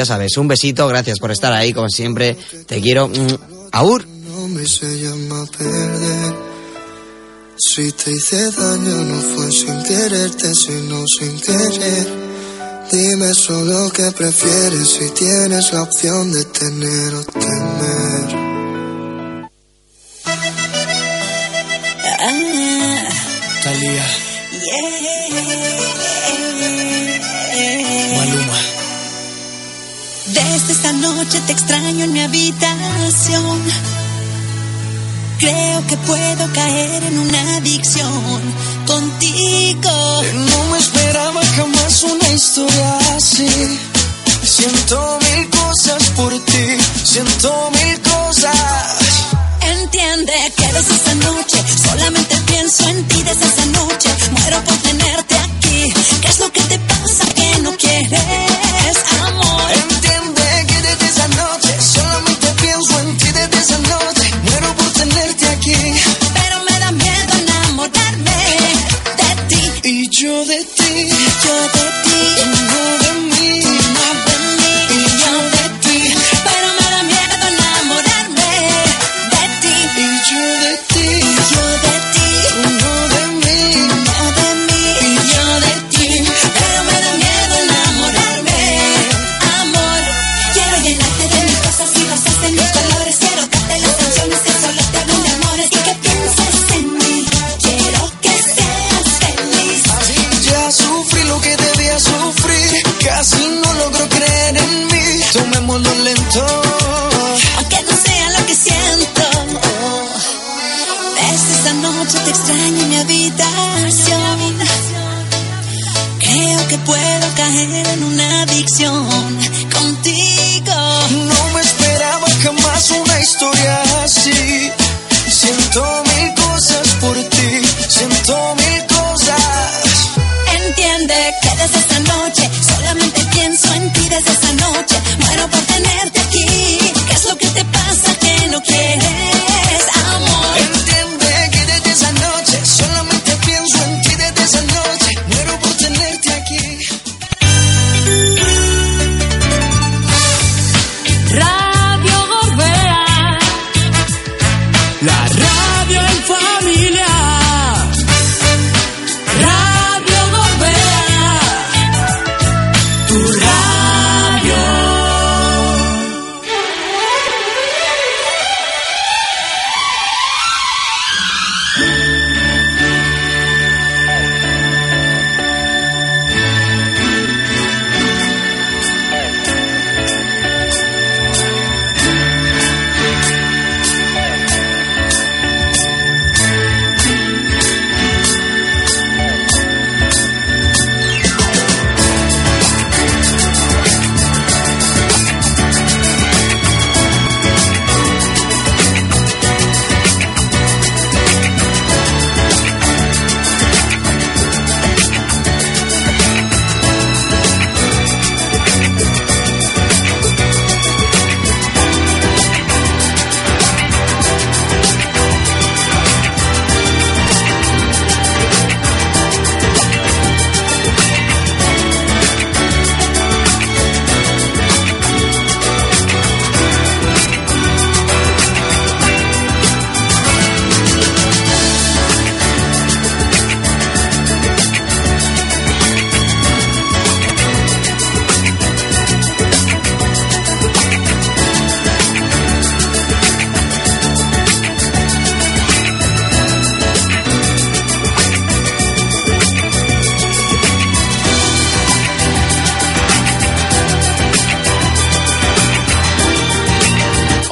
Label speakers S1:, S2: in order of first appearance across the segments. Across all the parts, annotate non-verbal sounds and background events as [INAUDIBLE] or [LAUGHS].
S1: Ya sabes, un besito, gracias por estar ahí, como siempre. Te quiero. Mm, Aur.
S2: nombre se llama perder. Si te hice daño no fue sin quererte, sino sin querer. Dime solo qué prefieres si tienes la opción de tener o temer.
S3: Talía. Maluma.
S4: Desde esta noche te extraño en mi habitación. Creo que puedo caer en una adicción contigo.
S2: No me esperaba jamás una historia así. Siento mil cosas por ti, siento mil cosas.
S4: Entiende que desde esa noche solamente pienso en ti desde esa noche. Muero por tenerte aquí. ¿Qué es lo que te pasa que no quieres amor?
S2: Yo de ti.
S4: Yo de ti,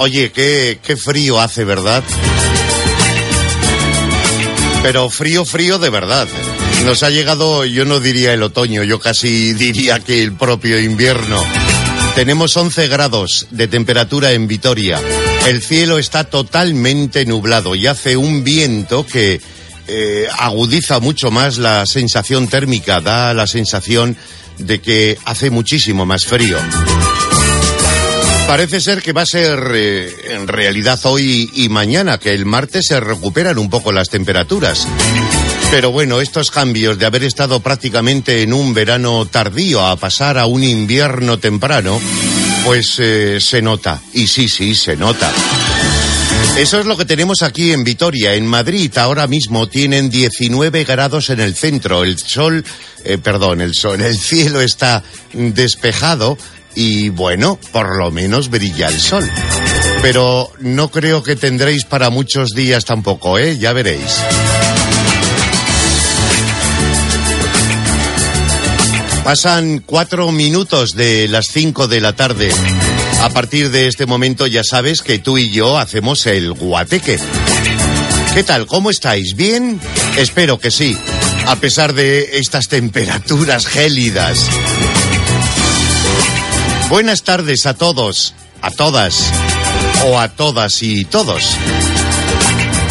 S5: Oye, qué, qué frío hace, ¿verdad? Pero frío, frío de verdad. Nos ha llegado, yo no diría el otoño, yo casi diría que el propio invierno. Tenemos 11 grados de temperatura en Vitoria. El cielo está totalmente nublado y hace un viento que eh, agudiza mucho más la sensación térmica, da la sensación de que hace muchísimo más frío. Parece ser que va a ser eh, en realidad hoy y mañana, que el martes se recuperan un poco las temperaturas. Pero bueno, estos cambios de haber estado prácticamente en un verano tardío a pasar a un invierno temprano, pues eh, se nota. Y sí, sí, se nota. Eso es lo que tenemos aquí en Vitoria. En Madrid ahora mismo tienen 19 grados en el centro. El sol, eh, perdón, el sol, el cielo está despejado y bueno, por lo menos brilla el sol. Pero no creo que tendréis para muchos días tampoco, ¿eh? Ya veréis. Pasan cuatro minutos de las cinco de la tarde. A partir de este momento ya sabes que tú y yo hacemos el guateque. ¿Qué tal? ¿Cómo estáis? ¿Bien? Espero que sí, a pesar de estas temperaturas gélidas. Buenas tardes a todos, a todas, o a todas y todos.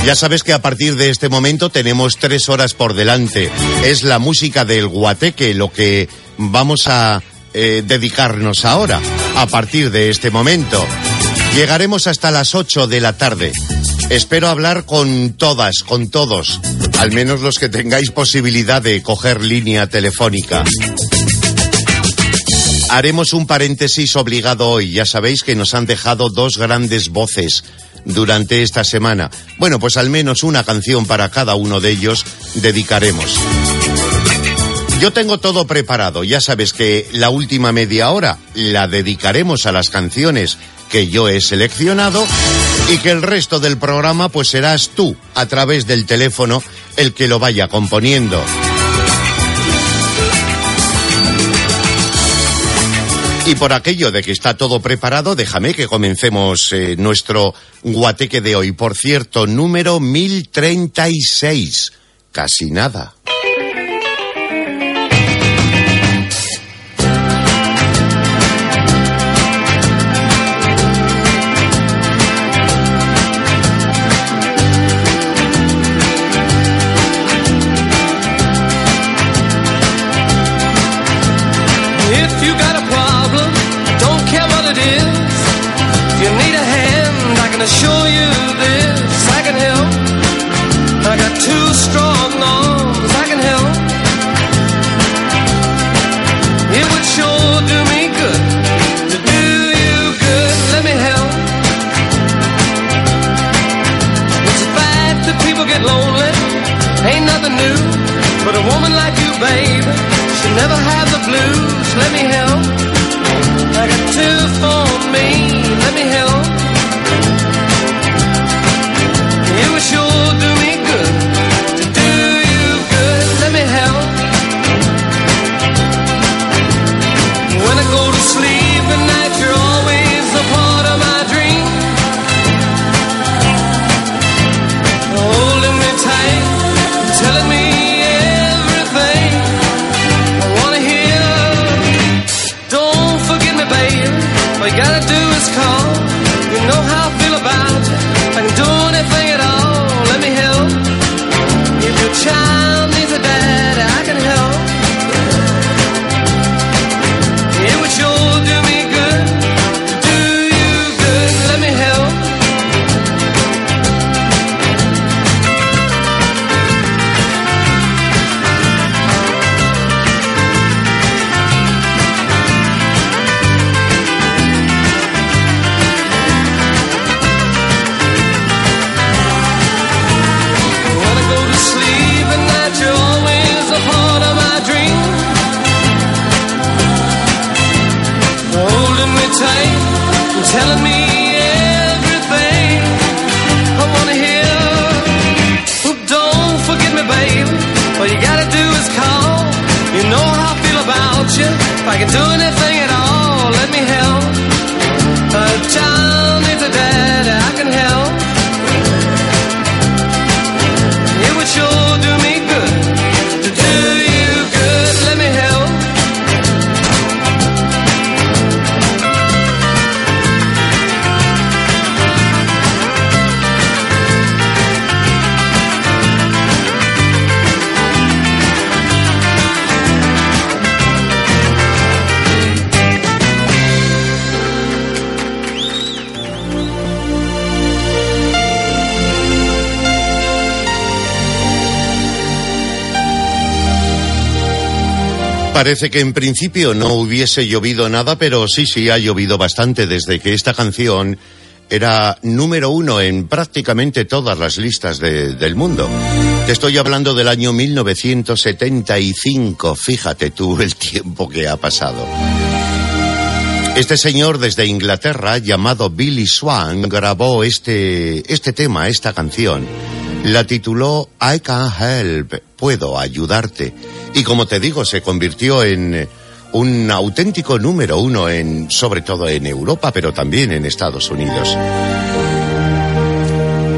S5: Ya sabes que a partir de este momento tenemos tres horas por delante. Es la música del guateque lo que vamos a eh, dedicarnos ahora, a partir de este momento. Llegaremos hasta las ocho de la tarde. Espero hablar con todas, con todos, al menos los que tengáis posibilidad de coger línea telefónica. Haremos un paréntesis obligado hoy. Ya sabéis que nos han dejado dos grandes voces durante esta semana. Bueno, pues al menos una canción para cada uno de ellos dedicaremos. Yo tengo todo preparado. Ya sabes que la última media hora la dedicaremos a las canciones que yo he seleccionado y que el resto del programa pues serás tú a través del teléfono el que lo vaya componiendo. Y por aquello de que está todo preparado, déjame que comencemos eh, nuestro guateque de hoy. Por cierto, número 1036. Casi nada.
S6: Can do anything
S5: Parece que en principio no hubiese llovido nada, pero sí, sí, ha llovido bastante desde que esta canción era número uno en prácticamente todas las listas de- del mundo. Te estoy hablando del año 1975, fíjate tú el tiempo que ha pasado. Este señor desde Inglaterra, llamado Billy Swan, grabó este, este tema, esta canción. La tituló I Can Help, Puedo Ayudarte. Y como te digo, se convirtió en eh, un auténtico número uno en, sobre todo en Europa, pero también en Estados Unidos.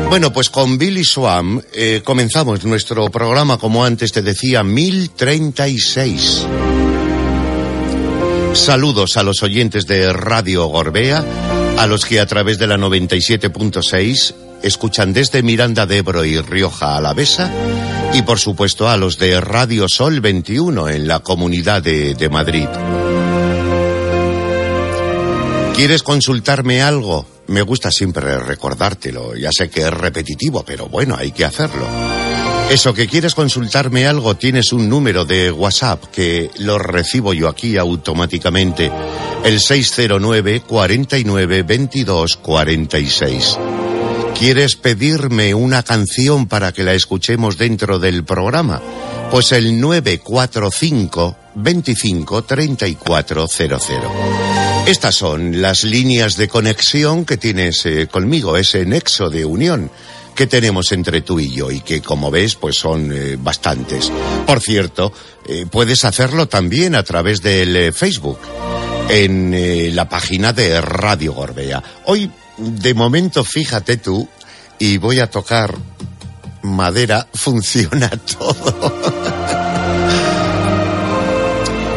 S5: Bueno, pues con Billy Swan eh, comenzamos nuestro programa, como antes te decía, 1036. Saludos a los oyentes de Radio Gorbea, a los que a través de la 97.6 escuchan desde Miranda de Ebro y Rioja Alavesa, y por supuesto a los de Radio Sol 21 en la Comunidad de, Madrid. ¿Quieres consultarme algo? Me gusta siempre recordártelo. Ya sé que es repetitivo, pero bueno, hay que hacerlo. Eso que quieres consultarme algo, tienes un número de WhatsApp que lo recibo yo aquí automáticamente. El 609 49 22 46. ¿Quieres pedirme una canción para que la escuchemos dentro del programa? Pues el 945 25 3400. Estas son las líneas de conexión que tienes eh, conmigo, ese nexo de unión que tenemos entre tú y yo y que como ves pues son eh, bastantes. Por cierto, eh, puedes hacerlo también a través del Facebook en la página de Radio Gorbea. Hoy, de momento, fíjate tú, y voy a tocar madera, [LAUGHS] funciona todo.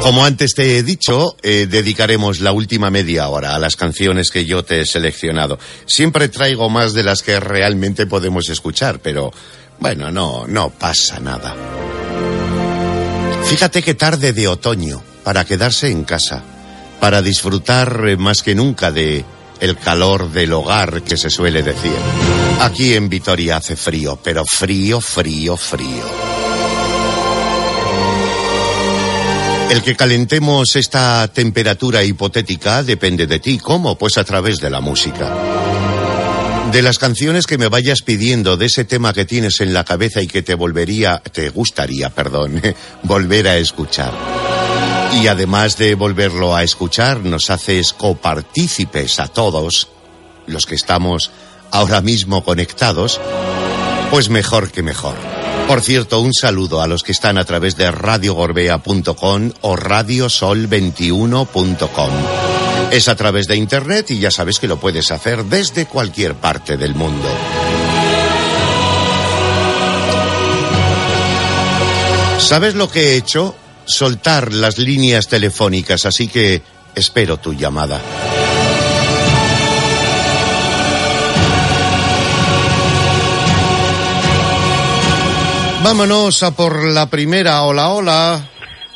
S5: Como antes te he dicho, eh, dedicaremos la última media hora a las canciones que yo te he seleccionado. Siempre traigo más de las que realmente podemos escuchar, pero bueno, no, no pasa nada. Fíjate qué tarde de otoño para quedarse en casa, para disfrutar eh, más que nunca de el calor del hogar que se suele decir. Aquí en Vitoria hace frío, pero frío, frío, frío. El que calentemos esta temperatura hipotética depende de ti. ¿Cómo? Pues a través de la música. De las canciones que me vayas pidiendo, de ese tema que tienes en la cabeza y que te volvería, te gustaría, perdón, [LAUGHS] volver a escuchar. Y además de volverlo a escuchar, nos haces copartícipes a todos los que estamos ahora mismo conectados, pues mejor que mejor. Por cierto, un saludo a los que están a través de radiogorbea.com o radiosol21.com. Es a través de internet y ya sabes que lo puedes hacer desde cualquier parte del mundo. ¿Sabes lo que he hecho? Soltar las líneas telefónicas, así que espero tu llamada. Vámonos a por la primera. Hola, hola.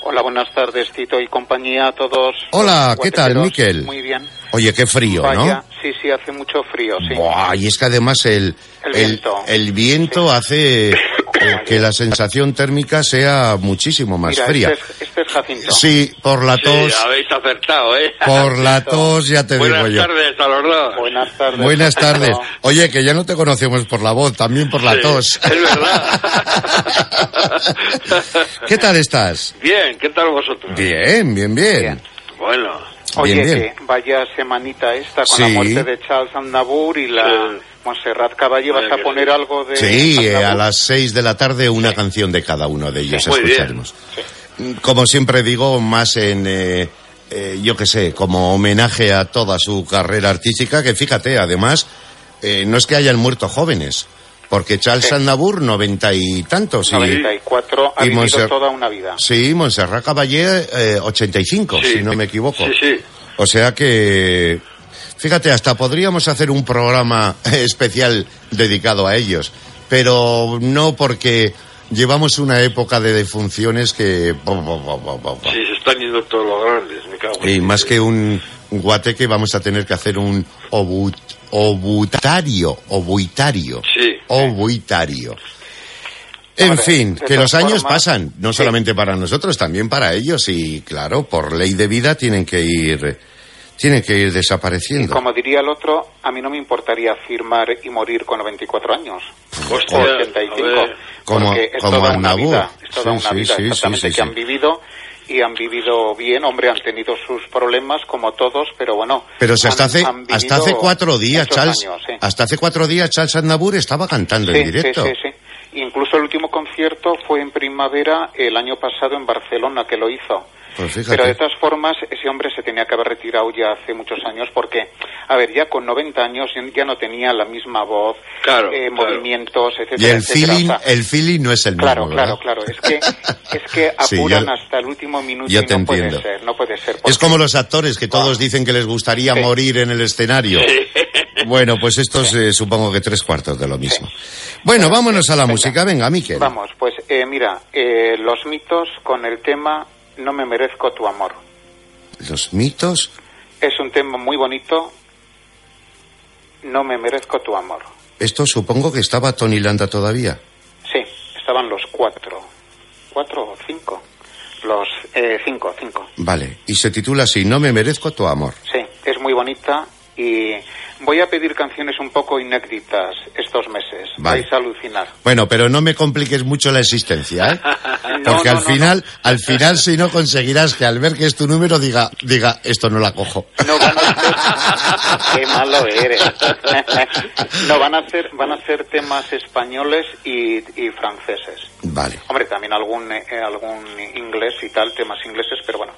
S7: Hola, buenas tardes, Tito y compañía a todos.
S5: Hola, ¿qué tal. Miquel?
S7: Muy bien.
S5: Oye, qué frío,
S7: Vaya,
S5: ¿no?
S7: sí, sí, hace mucho frío, sí.
S5: Buah, y es que además el,
S7: El viento.
S5: el viento hace eh, que la sensación térmica sea muchísimo más
S7: Mira,
S5: fría.
S7: Este, es, este es Jacinto.
S5: Sí, por la tos,
S8: Sí, habéis acertado, ¿eh?
S5: por la tos ya te
S8: Buenas
S5: digo yo.
S8: tardes a los dos.
S7: Buenas tardes.
S5: Buenas
S7: Jacinto.
S5: tardes. Oye, que ya no te conocemos por la voz, también por la
S8: Sí,
S5: tos.
S8: Es verdad. [LAUGHS]
S5: ¿Qué tal estás?
S8: Bien, ¿qué tal vosotros?
S5: Bien, bien, bien.
S7: Bien.
S8: Bueno,
S7: Oye,
S5: Bien, bien.
S7: que vaya semanita esta con
S5: Sí.
S7: la muerte de Charles Aznavour y la
S8: Sí.
S7: Montserrat Caballé. ¿Vas a poner
S8: sí.
S7: algo de
S5: Sí, eh, a las seis de la tarde una canción de cada uno de ellos
S8: Sí, muy bien.
S5: escucharemos. Como siempre digo, más en, eh, eh, yo qué sé, como homenaje a toda su carrera artística, que fíjate, además, eh, no es que hayan muerto jóvenes, porque Charles
S7: Sí.
S5: Aznavour, noventa y tantos, y,
S7: 94, ha
S5: y
S7: vivido
S5: Montser-
S7: toda una vida.
S5: sí, Montserrat Caballé, eh, 85,
S8: Sí.
S5: si no me equivoco.
S8: sí, sí.
S5: O sea que, fíjate, hasta podríamos hacer un programa especial dedicado a ellos, pero no porque llevamos una época de defunciones que...
S8: Sí, se están yendo todos los grandes, me cago en
S5: Y más que un guateque vamos a tener que hacer un obut, obutario, obuitario.
S8: Sí.
S5: Obuitario. En
S7: Hombre,
S5: fin, que los años pasan, no
S7: sí.
S5: solamente para nosotros, también para ellos y claro, por ley de vida tienen que ir tienen que ir
S7: Y
S5: desapareciendo.
S7: como diría el otro, a mí no me importaría firmar y morir con 94 años.
S9: Hostia,
S7: o
S9: a
S7: 85.
S9: ver.
S5: Como-
S7: porque es
S5: como
S7: toda una vida. Es toda
S5: Sí,
S7: una
S5: sí,
S7: vida,
S5: sí,
S7: exactamente,
S5: sí, sí,
S7: que han vivido y han vivido bien. Hombre, han tenido sus problemas como todos, pero bueno.
S5: Pero si hasta
S7: han-
S5: hace
S7: han
S5: hasta hace cuatro días, Charles,
S7: años, sí.
S5: hasta hace cuatro días Charles Aznavour estaba cantando
S7: Sí,
S5: en directo.
S7: Sí, sí, sí. Incluso el último concierto fue en primavera el año pasado en Barcelona que lo hizo.
S5: Pues.
S7: Pero de todas formas, ese hombre se tenía que haber retirado ya hace muchos años porque, a ver, ya con 90 años ya- no tenía la misma voz,
S9: Claro,
S7: eh,
S9: claro.
S7: movimientos,
S5: Y
S7: etcétera,
S5: el
S7: etcétera.
S5: feeling,
S7: O sea,
S5: el feeling no es el mismo,
S7: Claro,
S5: ¿verdad?
S7: claro, claro. Es que, [LAUGHS] es que
S5: Sí,
S7: apuran
S5: yo-
S7: hasta el último minuto
S5: yo
S7: y
S5: te
S7: no puede
S5: entiendo.
S7: ser, no puede ser.
S5: Es
S7: porque-
S5: como los actores que todos
S7: Wow.
S5: dicen que les gustaría
S7: Sí.
S5: morir en el escenario. Bueno, pues esto es eh, supongo que tres cuartos de lo mismo.
S7: Sí.
S5: Bueno, vámonos a la
S7: Venga.
S5: música. Venga, Miquel.
S7: Vamos, pues eh, mira, eh, los mitos con el tema No me merezco tu amor.
S5: Los mitos.
S7: Es un tema muy bonito. No me merezco tu amor.
S5: Esto supongo que estaba Tony Landa todavía.
S7: Sí, estaban los cuatro. ¿Cuatro o cinco? Los eh, cinco, cinco.
S5: Vale. Y se titula así, No me merezco tu amor.
S7: Sí, es muy bonita y voy a pedir canciones un poco inéditas estos meses.
S5: Vale.
S7: Vais a alucinar.
S5: Bueno, pero no me compliques mucho la existencia, ¿eh? [LAUGHS]
S7: No,
S5: Porque
S7: no,
S5: al
S7: no,
S5: final, al final si no conseguirás que al ver que es tu número diga, diga, esto no la cojo.
S7: No van a [LAUGHS] ser... Qué malo eres. [LAUGHS] no, van a ser, van a ser temas españoles y, y franceses.
S5: Vale.
S7: Hombre, también algún, eh, algún inglés y tal, temas ingleses, pero bueno.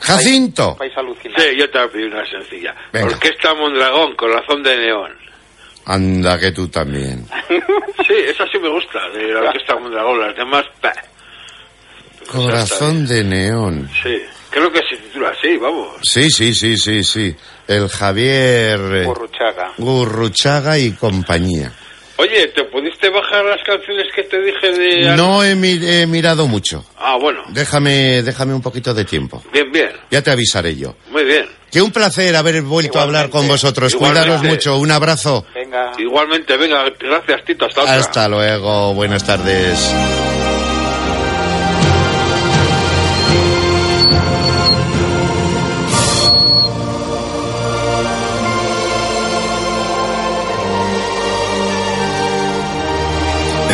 S5: Jacinto.
S7: Alucinar.
S9: Sí, yo te voy a pedir una sencilla.
S5: Venga.
S9: Orquesta Mondragón, Corazón de Neón.
S5: Anda que tú también. [LAUGHS]
S9: Sí, esa sí me gusta, de la Orquesta Mondragón. Las demás, bah.
S5: Corazón de neón.
S9: Sí, creo que se titula así, vamos.
S5: Sí, sí, sí, sí, sí. El Javier eh,
S7: Burruchaga.
S5: Gurruchaga y compañía.
S9: Oye, ¿te pudiste bajar las canciones que te dije de...
S5: No he, mi- he mirado mucho.
S9: Ah, bueno.
S5: Déjame, déjame un poquito de tiempo.
S9: Bien, bien.
S5: Ya te avisaré yo.
S9: Muy bien.
S5: Que un placer haber vuelto a hablar con
S7: Igualmente.
S5: vosotros.
S9: Igualmente.
S5: Cuidaros mucho. Un abrazo.
S7: Venga.
S9: Igualmente, venga, gracias, Tito. Hasta otra.
S5: Hasta luego. Buenas tardes.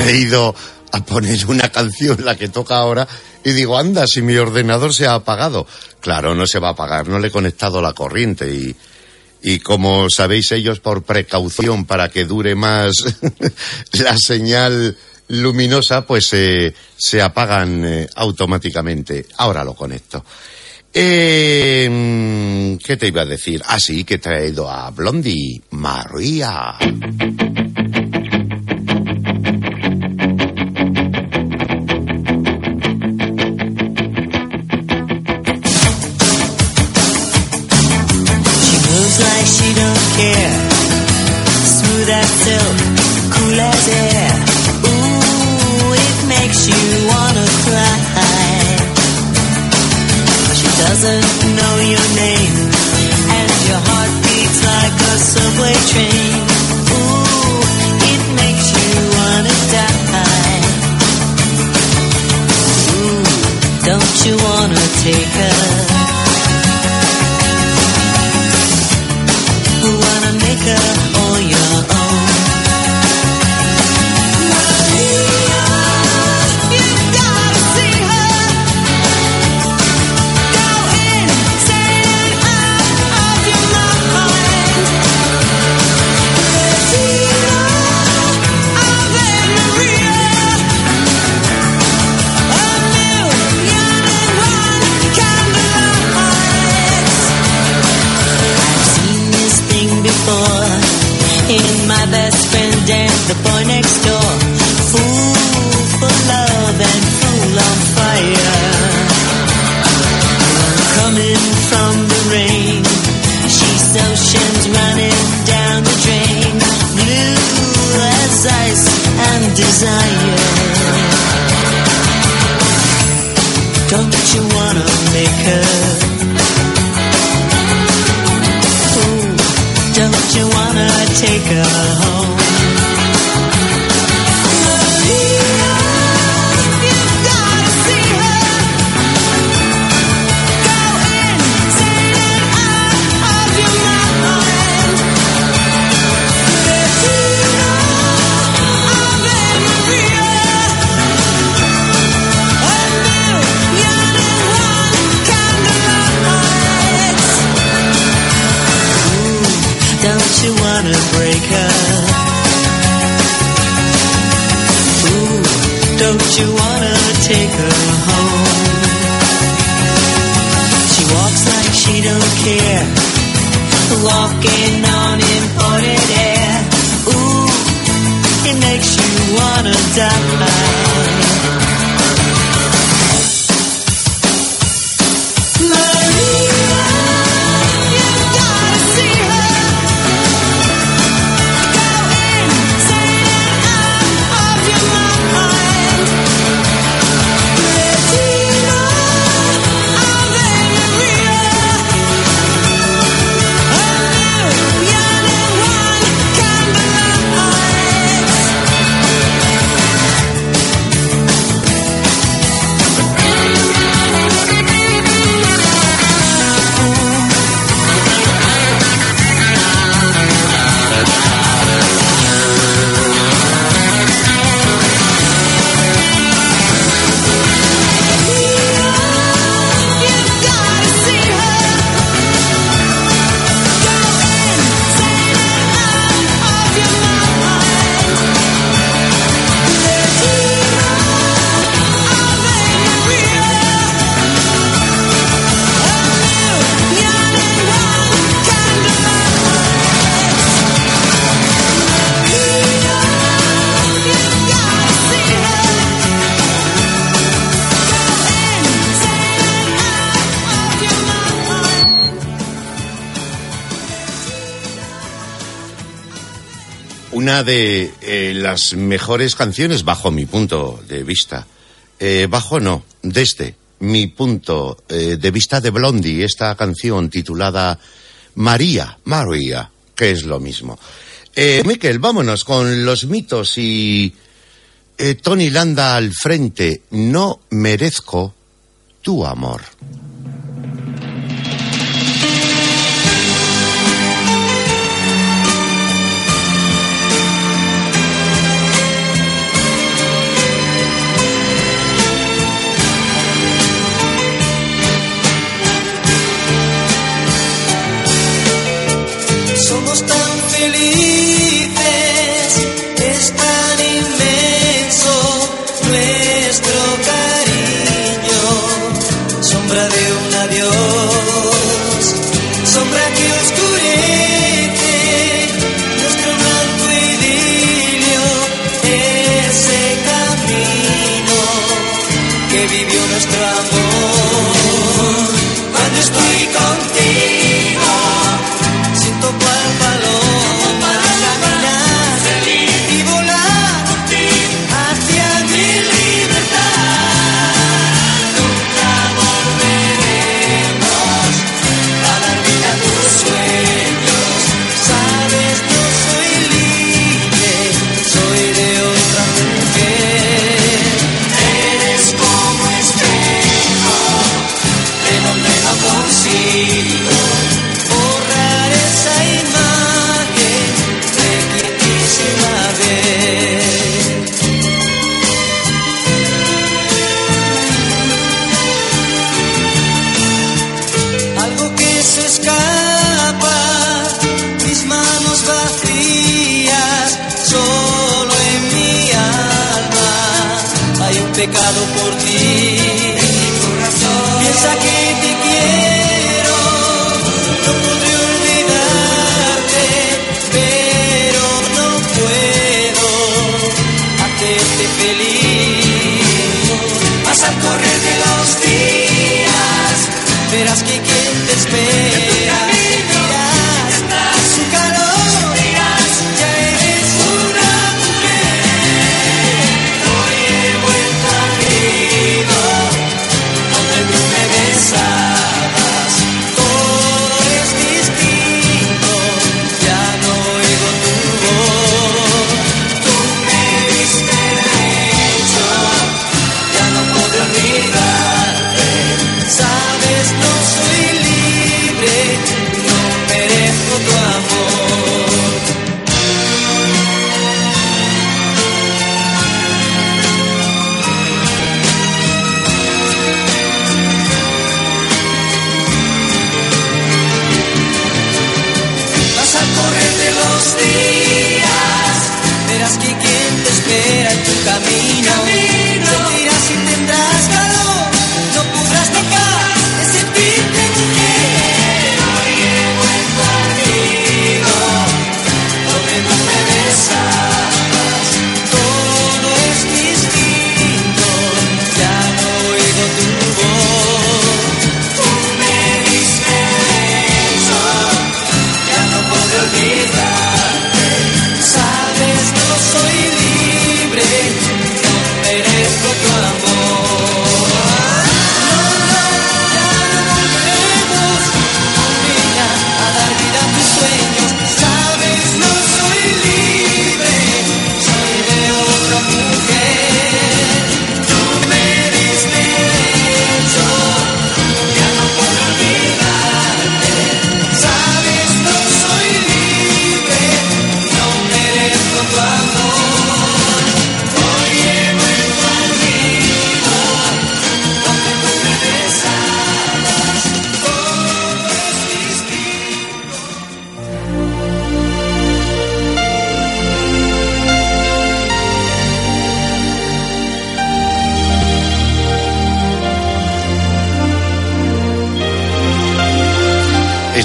S5: He ido a poner una canción, la que toca ahora, y digo, anda, si mi ordenador se ha apagado. Claro, no se va a apagar, no le he conectado la corriente y, y como sabéis ellos por precaución para que dure más [LAUGHS] la señal luminosa, pues eh, se apagan eh, automáticamente. Ahora lo conecto. Eh, ¿Qué te iba a decir? Ah, sí, que he traído a Blondie, María.
S10: take a don't
S11: walking on imported air. Ooh, it makes you wanna die.
S5: De eh, las mejores canciones bajo mi punto de vista. Eh, bajo no, desde mi punto eh, de vista de Blondie, esta canción titulada María, María, que es lo mismo. Miquel, vámonos con los mitos y Tony Landa al frente. No merezco tu amor.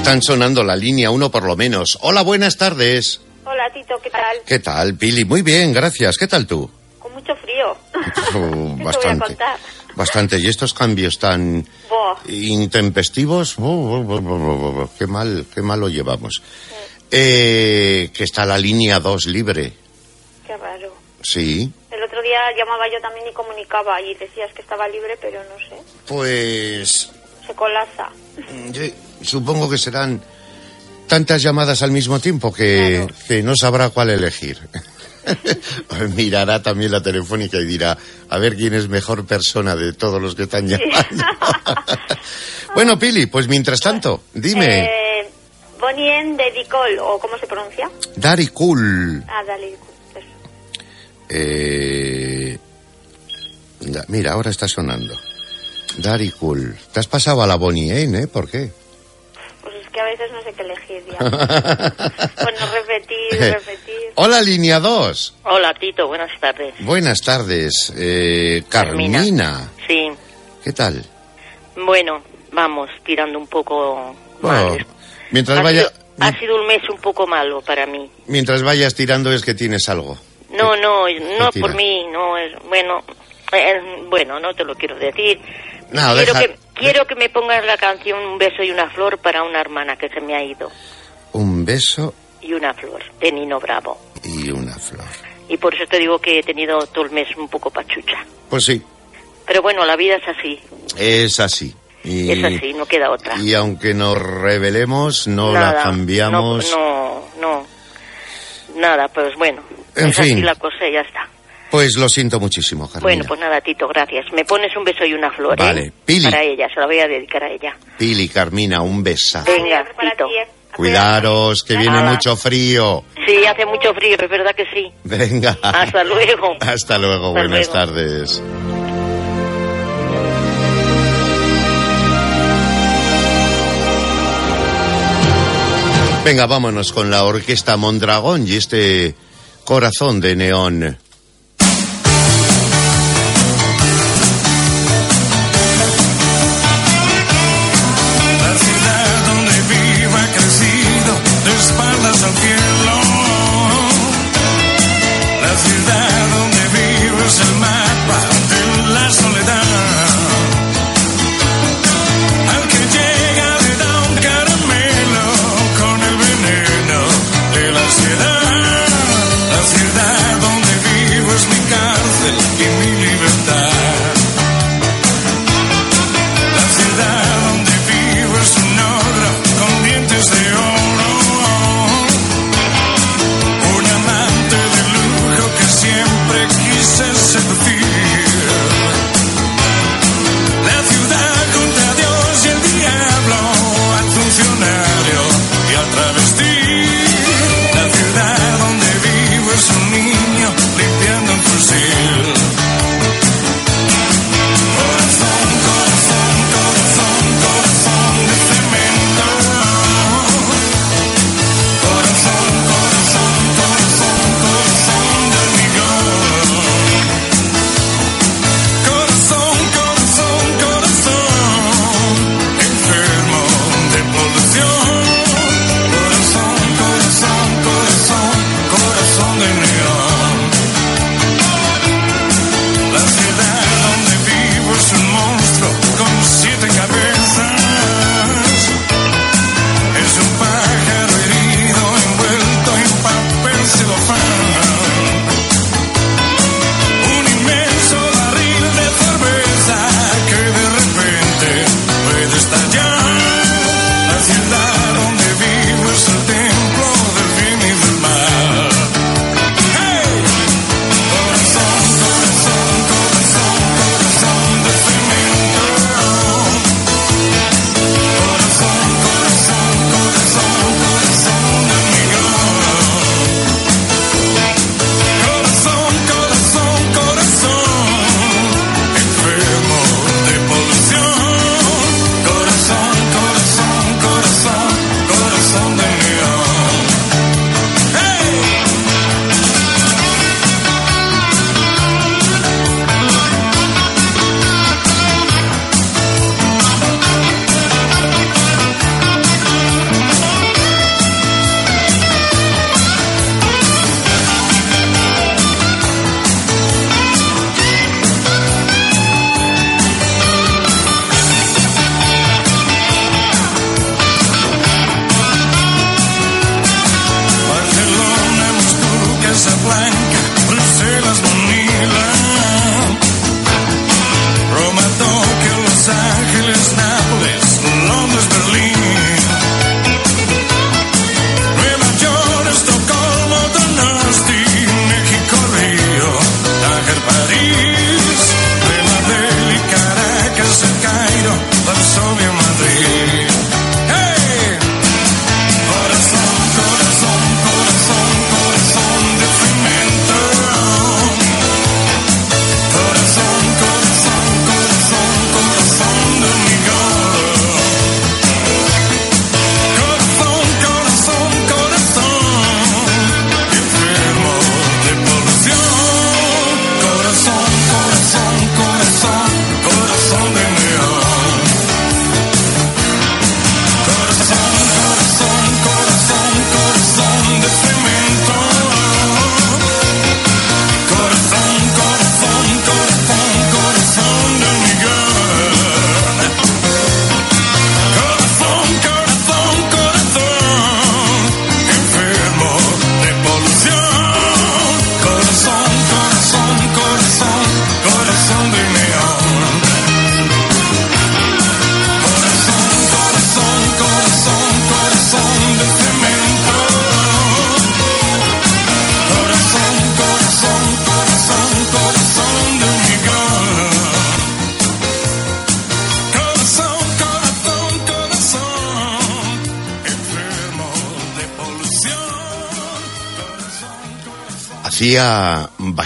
S5: Están sonando la línea uno por lo menos. Hola, buenas tardes.
S12: Hola, Tito, ¿qué tal?
S5: ¿Qué tal, Pili? Muy bien, gracias. ¿Qué tal tú?
S12: Con mucho frío.
S5: Uh, [LAUGHS]
S12: ¿Qué te voy a
S5: bastante.
S12: contar?
S5: Bastante. Y estos cambios tan intempestivos, bu, bu, qué mal, qué mal lo llevamos. Eh, que está la línea 2 libre.
S12: Qué raro.
S5: Sí.
S12: El otro día llamaba yo también y comunicaba y decías que estaba libre, pero no sé.
S5: Pues
S12: Se colapsa.
S5: yo supongo que serán tantas llamadas al mismo tiempo que, que no sabrá cuál elegir. [LAUGHS] Mirará también la telefónica y dirá, a ver quién es mejor persona de todos los que están llamando. [LAUGHS] bueno, Pili, pues mientras tanto, dime,
S12: Eh, Bonnie en de Dicol, o cómo se pronuncia.
S5: Dari Cool.
S12: Ah, eso.
S5: Eh, mira, ahora está sonando. Dari Cool. Te has pasado a la Bonnie ¿eh? ¿Por qué?
S12: Que a veces no sé qué elegir ya. [LAUGHS] bueno, repetir, repetir.
S5: Hola, línea 2.
S13: Hola, Tito, buenas tardes.
S5: Buenas tardes. Eh, Carmina.
S13: Carmina. Sí,
S5: ¿Qué tal?
S13: bueno, vamos, tirando un poco
S5: Bueno,
S13: mal.
S5: mientras,
S13: ha,
S5: vaya,
S13: sido, ha sido un mes un poco malo para mí.
S5: mientras vayas tirando es que tienes algo.
S13: No, no, no por mí, no es, bueno, eh, bueno, no te lo quiero decir.
S5: No,
S13: quiero,
S5: deja-
S13: que, quiero que me pongas la canción Un beso y una flor para una hermana que se me ha ido.
S5: Un beso
S13: Y una flor, de Nino Bravo.
S5: y una flor.
S13: Y por eso te digo que he tenido todo el mes un poco pachucha.
S5: Pues sí,
S13: Pero bueno, la vida es así,
S5: es así. Y,
S13: es así, no queda otra.
S5: y aunque nos revelemos, no
S13: Nada,
S5: la cambiamos.
S13: No, no, no. Nada, pues bueno.
S5: En
S13: es así
S5: fin.
S13: la cosa y ya está.
S5: Pues lo siento muchísimo, Carmina.
S13: Bueno, pues nada, Tito, gracias. Me pones un beso y una flor, ¿eh?
S5: Vale. Pili.
S13: Para ella, se la voy a dedicar a ella.
S5: Pili, Carmina, un beso.
S13: Venga, Tito.
S5: Cuidaros, que viene mucho frío.
S13: Sí, hace mucho frío, es verdad que sí.
S5: Venga.
S13: Hasta luego. [LAUGHS]
S5: Hasta luego,
S13: Hasta
S5: buenas
S13: luego.
S5: tardes. Venga, vámonos con la orquesta Mondragón y este corazón de neón.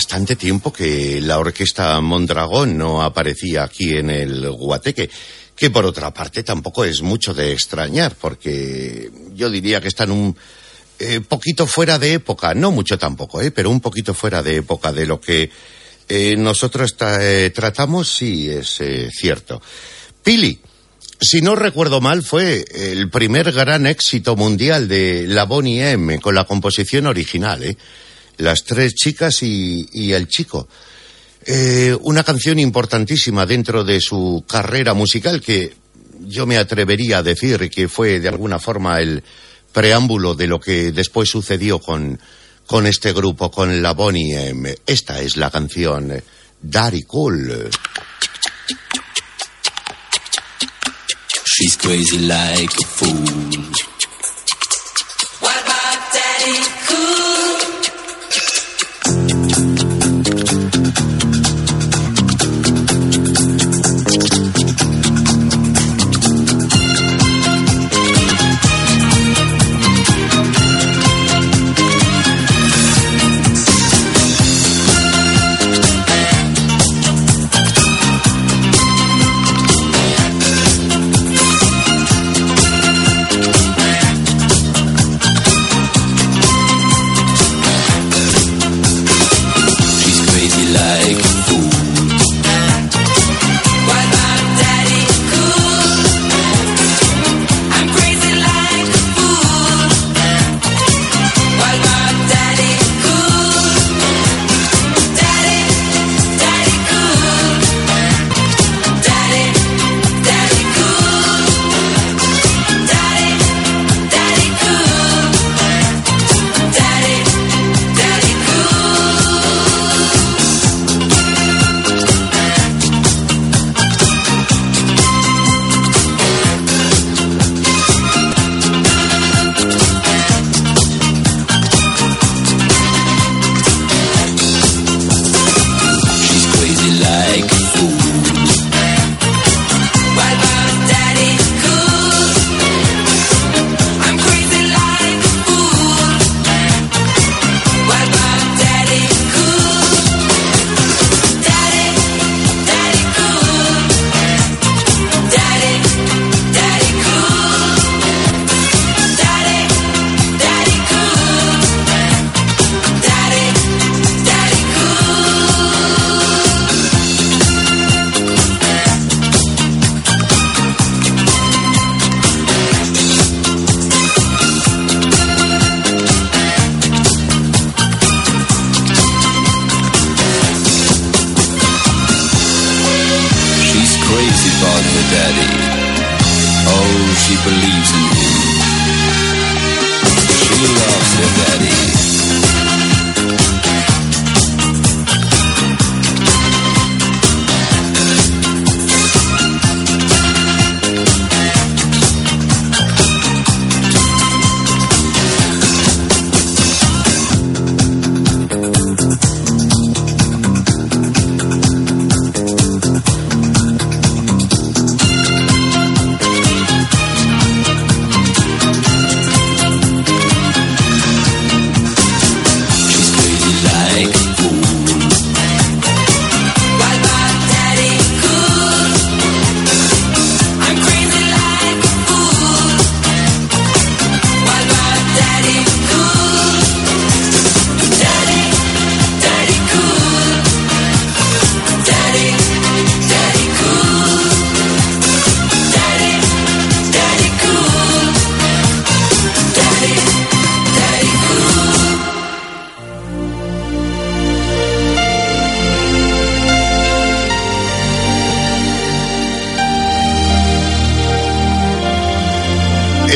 S5: Bastante tiempo que la orquesta Mondragón no aparecía aquí en el Guateque, que por otra parte tampoco es mucho de extrañar, porque yo diría que están un eh, poquito fuera de época, no mucho tampoco, eh, pero un poquito fuera de época de lo que eh, nosotros eh, tratamos, sí es eh, cierto. Pili, si no recuerdo mal, fue el primer gran éxito mundial de la Bonnie M con la composición original, ¿eh? Las tres chicas y, y el chico. Eh, una canción importantísima dentro de su carrera musical que yo me atrevería a decir que fue de alguna forma el preámbulo de lo que después sucedió con, con este grupo, con la Bonnie. Esta es la canción eh, Daddy Cool.
S4: She's crazy like a fool.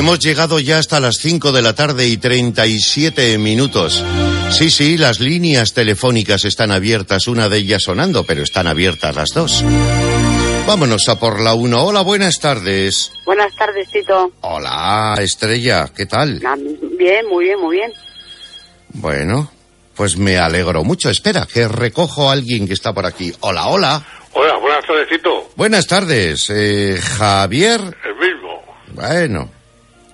S5: Hemos llegado ya hasta las 5 de la tarde y 37 minutos. Sí, sí, las líneas telefónicas están abiertas, una de ellas sonando, pero están abiertas las dos. Vámonos a por la 1. Hola, buenas tardes.
S14: Buenas tardes, Tito.
S5: Hola, Estrella, ¿qué tal?
S14: Ah, Bien, muy bien, muy bien.
S5: Bueno, pues me alegro mucho. Espera, que recojo a alguien que está por aquí. Hola, hola.
S8: Hola, buenas tardes, Tito.
S5: Buenas tardes, eh, Javier.
S8: El mismo.
S5: Bueno,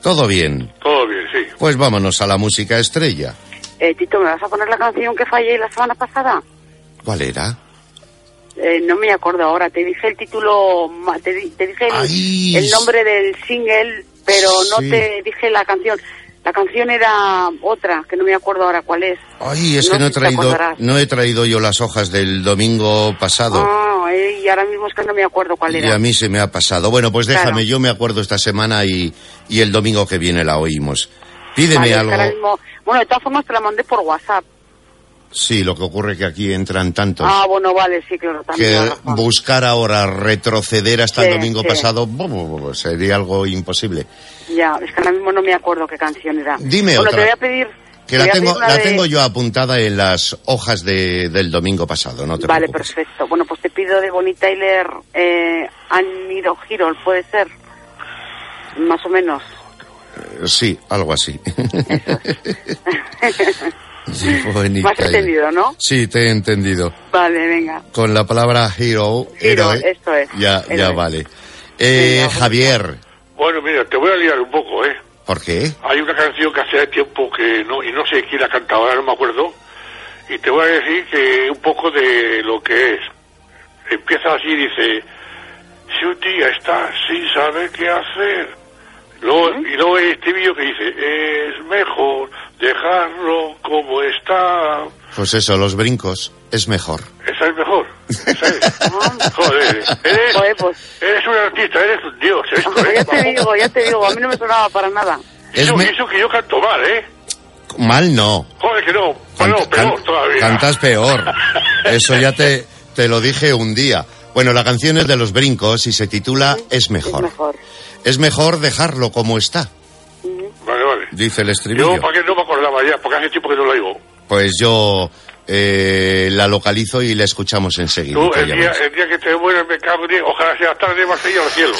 S5: todo bien.
S8: Todo bien, sí.
S5: Pues vámonos a la música estrella.
S14: Eh, Tito, ¿me vas a poner la canción que fallé la semana pasada?
S5: ¿Cuál era?
S14: Eh, no me acuerdo ahora. Te dije el título, ma- te, te dije el, nombre del single, pero no te dije la canción. La canción era otra, que no me acuerdo ahora cuál es.
S5: Ay, es que no he traído, no he traído yo las hojas del domingo pasado.
S14: Ah, eh, y ahora mismo es que no me acuerdo cuál
S5: Y
S14: era.
S5: a mí se me ha pasado. Bueno, pues déjame,
S14: Claro.
S5: yo me acuerdo esta semana y, y el domingo que viene la oímos. Pídeme
S14: Vale,
S5: algo.
S14: mismo- Bueno, de todas formas te la mandé por WhatsApp.
S5: Sí, lo que ocurre que aquí entran tantos.
S14: Ah, bueno, vale, sí, claro, también.
S5: que buscar ahora retroceder hasta el domingo
S14: sí.
S5: pasado bu, sería algo imposible.
S14: Ya, es que ahora mismo no me acuerdo qué canción era.
S5: Dime
S14: bueno,
S5: otra.
S14: te voy a pedir...
S5: Que la tengo, la
S14: de-
S5: tengo yo apuntada en las hojas de, del domingo pasado, no te
S14: Vale,
S5: preocupes.
S14: perfecto. Bueno, pues te pido de Bonnie Tyler eh, Aniro Hero, puede ser. Más o menos.
S5: Eh, Sí, algo así. [LAUGHS] [LAUGHS] Sí, bonita.
S14: ¿Me has entendido, no?
S5: Sí, te he entendido.
S14: Vale, venga.
S5: Con la palabra hero,
S14: Hero,
S5: héroe,
S14: esto es.
S5: ya, ya vale. Eh, Javier,
S8: Bueno, mira, te voy a liar un poco, ¿eh?
S5: ¿por qué?
S8: Hay una canción que hace tiempo que no, y no sé quién la cantaba, ahora no me acuerdo, y te voy a decir que un poco de lo que es. Empieza así, dice, si un día estás sin saber qué hacer, luego, y luego hay este vídeo que dice, es mejor dejarlo como está,
S5: Pues eso, los brincos, es mejor.
S8: esa es mejor. Esa es. [LAUGHS] Joder, eres, eres un artista, eres un dios, esto, ¿eh?
S14: ya te digo, ya te digo, a mí no me sonaba para nada.
S5: Es
S8: Eso,
S5: me-
S8: eso que yo canto mal, ¿eh?
S5: Mal no,
S8: Joder, que no. Bueno, peor
S5: can-
S8: todavía.
S5: cantas peor. [LAUGHS] Eso ya te, te lo dije un día. Bueno, la canción es de los brincos y se titula Es mejor.
S14: mejor.
S5: Es mejor dejarlo como está,
S8: Vale, vale.
S5: dice el
S8: Yo,
S5: estribillo.
S8: para que no me acordaba ya, porque hace tiempo que no la digo.
S5: Pues yo eh, la localizo y la escuchamos enseguida.
S8: Tú, el día, el día que te mueras, me cago en Dios, ojalá sea tarde, más allá al cielo.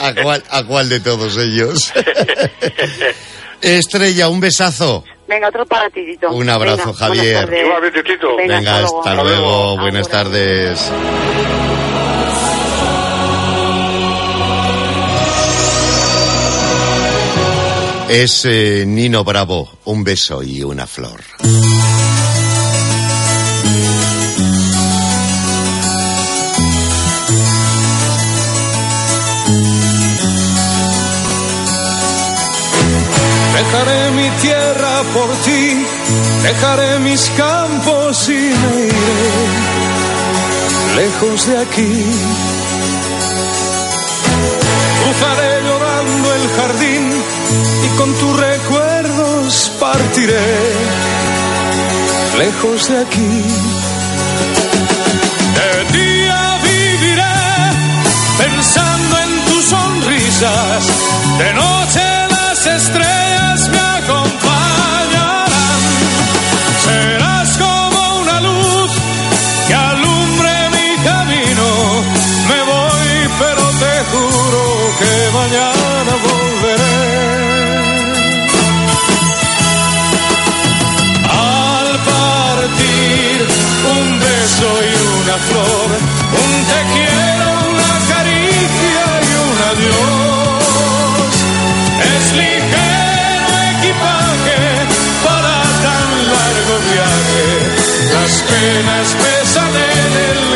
S8: [LAUGHS]
S5: ¿A cuál, ¿A cuál de todos ellos? [LAUGHS] Estrella, un besazo.
S14: Venga, otro para ti, Tito.
S5: Un abrazo,
S14: Venga,
S5: Javier.
S8: Igualmente, Tito.
S14: Venga,
S5: Venga,
S14: luego.
S5: hasta luego. Buenas tardes. Es eh, Nino Bravo, un beso y una flor.
S6: Dejaré mi tierra por ti, dejaré mis campos y me iré lejos de aquí. Cruzaré jardín y con tus recuerdos partiré lejos de aquí. De día viviré pensando en tus sonrisas, de noche las estrellas penas pesan en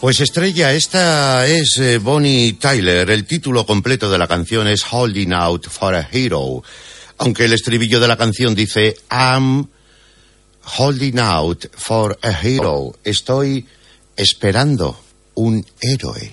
S5: Pues estrella, esta es eh, Bonnie Tyler. El título completo de la canción es Holding Out for a Hero. Aunque el estribillo de la canción dice I'm holding out for a hero. Estoy esperando un héroe.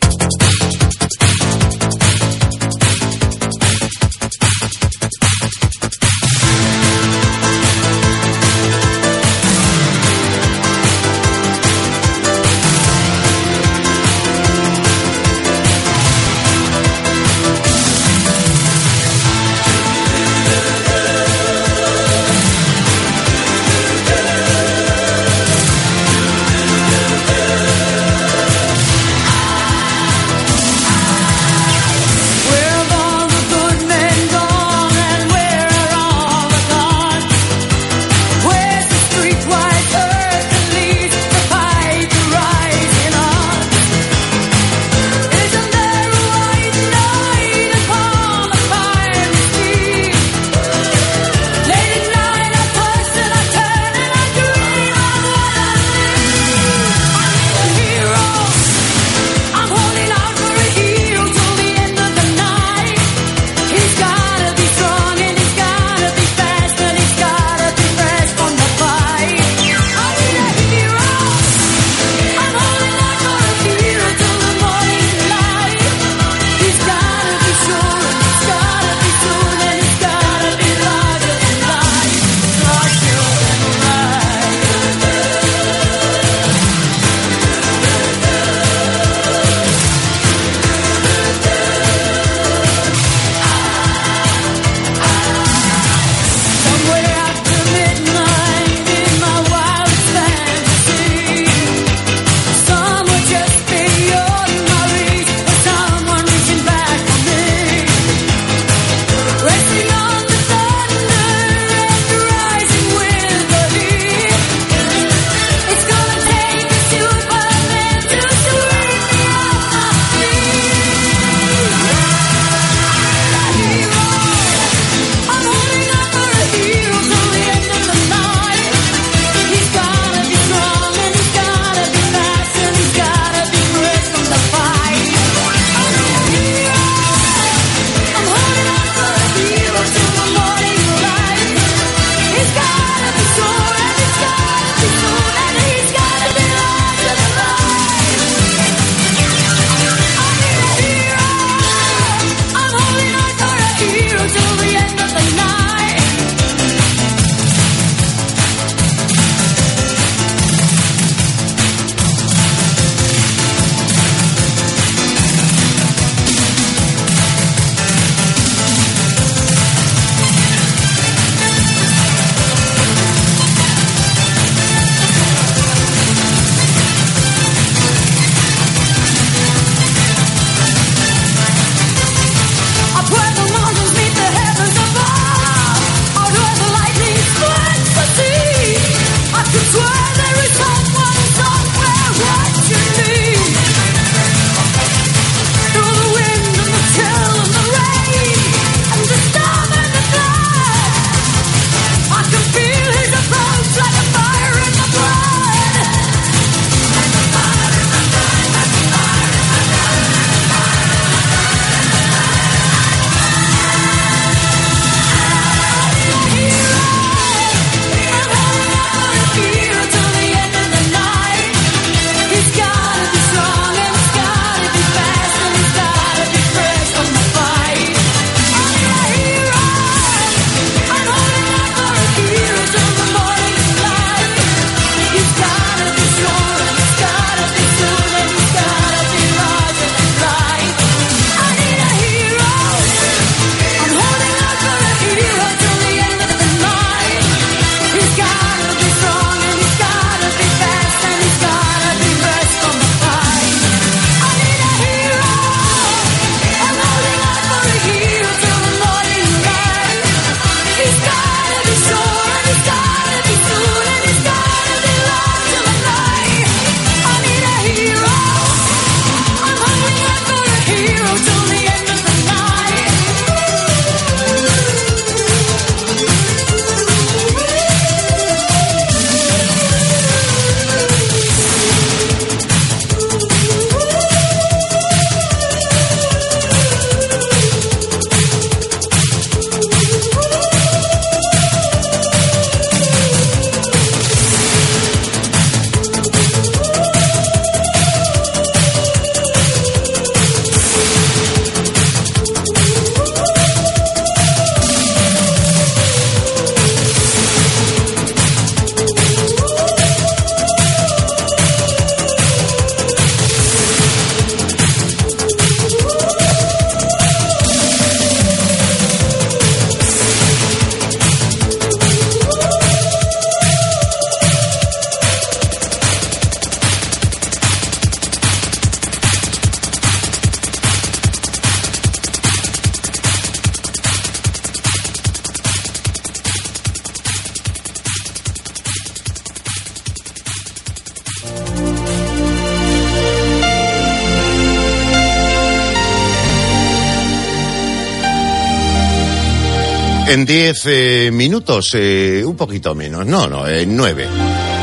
S5: En 10 eh, minutos, eh, un poquito menos, no, no, en 9.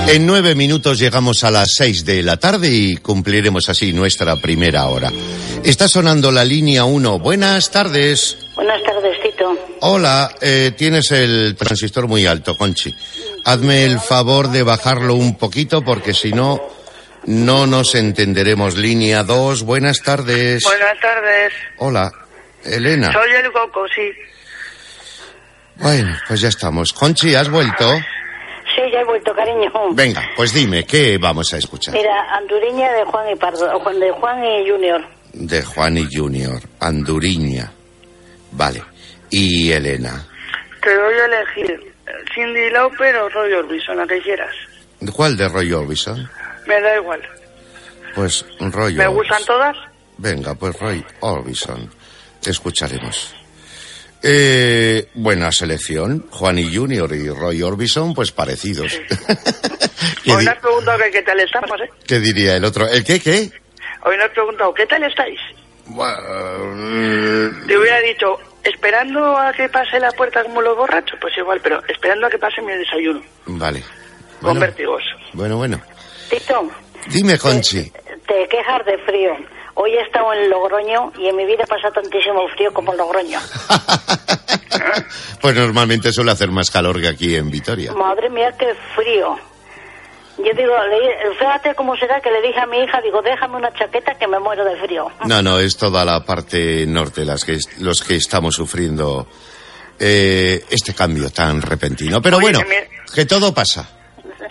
S5: En 9 minutos llegamos a las 6 de la tarde y cumpliremos así nuestra primera hora. Está sonando la línea 1. Buenas tardes.
S15: Buenas tardes, Tito.
S5: Hola, eh, tienes el transistor muy alto, Conchi. Hazme el favor de bajarlo un poquito porque si no, no nos entenderemos. Línea 2, buenas tardes.
S16: Buenas tardes.
S5: Hola, Elena.
S16: Soy el Coco, sí.
S5: Bueno, pues ya estamos. Conchi, ¿has vuelto?
S15: Sí, ya he vuelto, cariño.
S5: Venga, pues dime, ¿qué vamos a escuchar?
S15: Mira, Anduriña de Juan y Pardo, Juan de Juan y Junior.
S5: De Juan y Junior, Anduriña. Vale. Y Elena.
S16: Te doy a elegir Cindy Lauper o Roy Orbison, la que quieras.
S5: ¿Cuál de Roy Orbison?
S16: Me da igual.
S5: Pues Roy
S16: ¿Me
S5: Orbison.
S16: gustan todas?
S5: Venga, pues Roy Orbison. Escucharemos. Eh, buena selección. Juan y Junior y Roy Orbison, pues parecidos. ¿Qué, [LAUGHS]
S16: Hoy me has preguntado que qué tal estamos, ¿eh?
S5: qué diría el otro? ¿El qué, qué?
S16: Hoy me has preguntado qué tal estáis.
S5: Bueno,
S16: Te hubiera dicho, esperando a que pase la puerta como los borrachos, pues igual, pero esperando a que pase mi desayuno,
S5: Vale.
S16: con
S5: Bueno,
S16: vértigos.
S5: bueno, bueno.
S15: Tito,
S5: Dime, Conchi.
S15: te quejas de frío. Hoy he estado en Logroño y en mi vida he pasado tantísimo frío como en Logroño. [LAUGHS]
S5: Pues normalmente suele hacer más calor que aquí en Vitoria.
S15: Madre mía, qué frío. Yo digo, le- fíjate cómo será que le dije a mi hija, digo, déjame una chaqueta que me muero de frío.
S5: No, no, es toda la parte norte las que, los que estamos sufriendo eh, este cambio tan repentino. Pero
S16: Oye,
S5: bueno,
S16: que me-
S5: que todo pasa.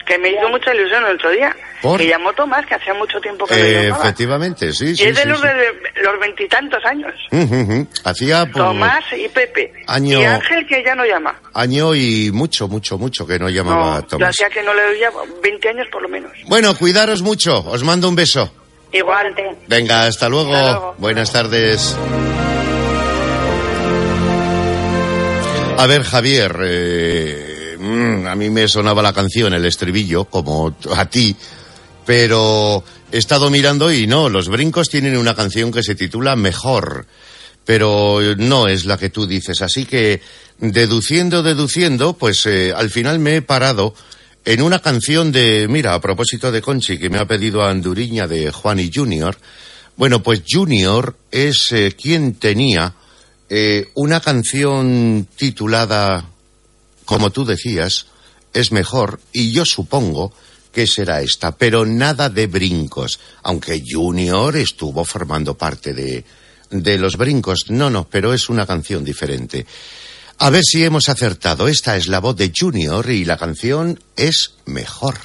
S16: Que me hizo mucha ilusión el otro día.
S5: ¿Por?
S16: Que llamó Tomás, que hacía mucho tiempo que no
S5: Eh,
S16: llamaba.
S5: efectivamente, sí,
S16: y
S5: sí.
S16: es de
S5: sí,
S16: los
S5: sí.
S16: de los veintitantos años.
S5: Hacía pues,
S16: Tomás y Pepe.
S5: Año-
S16: Y Ángel, que ya no llama.
S5: año y mucho, mucho, mucho que no llamaba a Tomás.
S16: hacía que no le oía 20 años por lo menos.
S5: Bueno, cuidaros mucho. Os mando un beso.
S16: Igual.
S5: Venga, hasta luego.
S16: Hasta luego.
S5: Buenas tardes. A ver, Javier, eh, mm, a mí me sonaba la canción, el estribillo, como a ti, pero he estado mirando y no, los brincos tienen una canción que se titula Mejor, pero no es la que tú dices, así que deduciendo, deduciendo, pues eh, al final me he parado en una canción de, mira, a propósito de Conchi, que me ha pedido a Anduriña de Juan y Junior, bueno, pues Junior es eh, quien tenía eh, una canción titulada, como tú decías, es mejor, y yo supongo que será esta, pero nada de brincos, aunque Junior estuvo formando parte de, de los brincos. No, no, pero es una canción diferente. A ver si hemos acertado. Esta es la voz de Junior y la canción es mejor.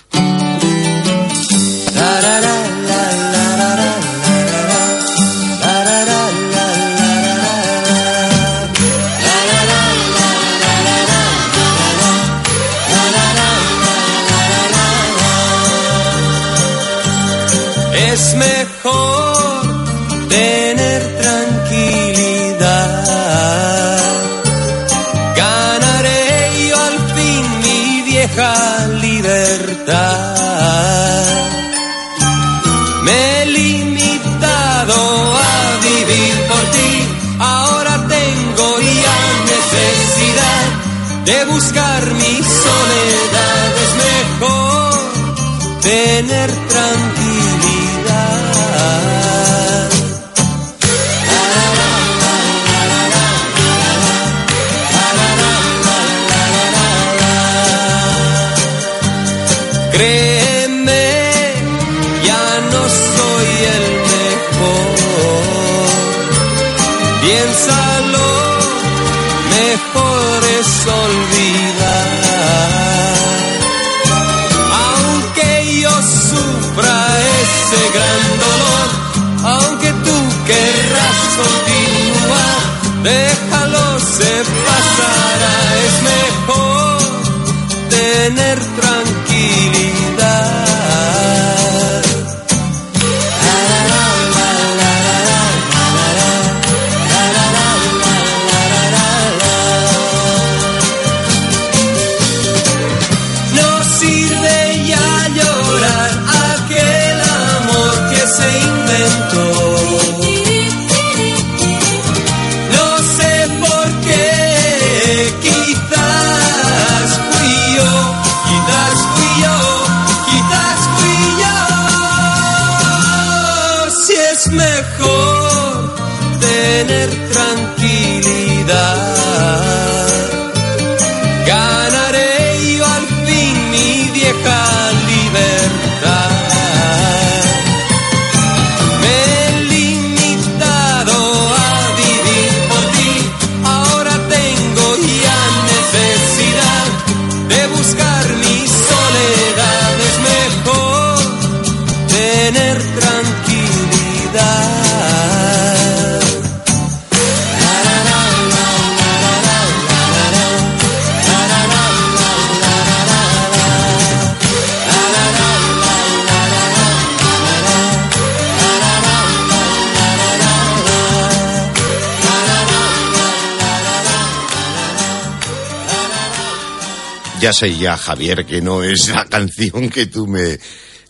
S11: Ya sé
S6: ya,
S5: Javier, que no es la [LAUGHS] canción que tú me,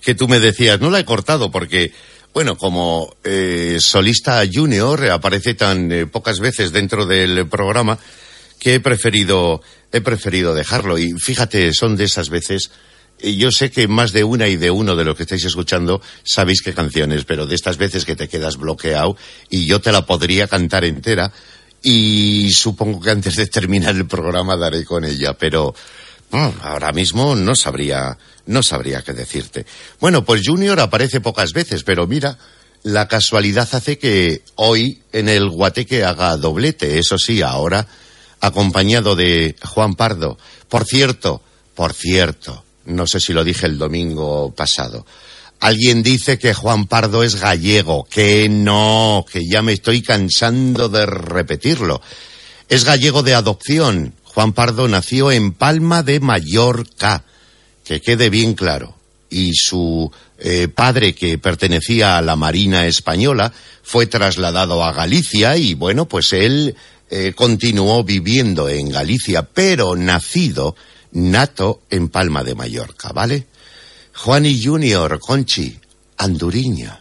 S5: que tú me decías. No la he cortado porque, bueno, como eh, solista junior aparece tan eh, pocas veces dentro del programa que he preferido, he preferido dejarlo. Y fíjate, son de esas veces. eh, Yo sé que más de una y de uno de los que estáis escuchando sabéis qué canciones, pero de estas veces que te quedas bloqueado y yo te la podría cantar entera y supongo que antes de terminar el programa daré con ella, pero ahora mismo no sabría, no sabría qué decirte. Bueno, pues Junior aparece pocas veces, pero mira, la casualidad hace que hoy en el Guateque haga doblete, eso sí, ahora acompañado de Juan Pardo. Por cierto, por cierto, no sé si lo dije el domingo pasado. Alguien dice que Juan Pardo es gallego, que no, que ya me estoy cansando de repetirlo. Es gallego de adopción. Juan Pardo nació en Palma de Mallorca, que quede bien claro. Y su eh, padre, que pertenecía a la Marina Española, fue trasladado a Galicia y bueno, pues él eh, continuó viviendo en Galicia, pero nacido, nato en Palma de Mallorca, ¿vale? Juani Junior, Conchi, Anduriña.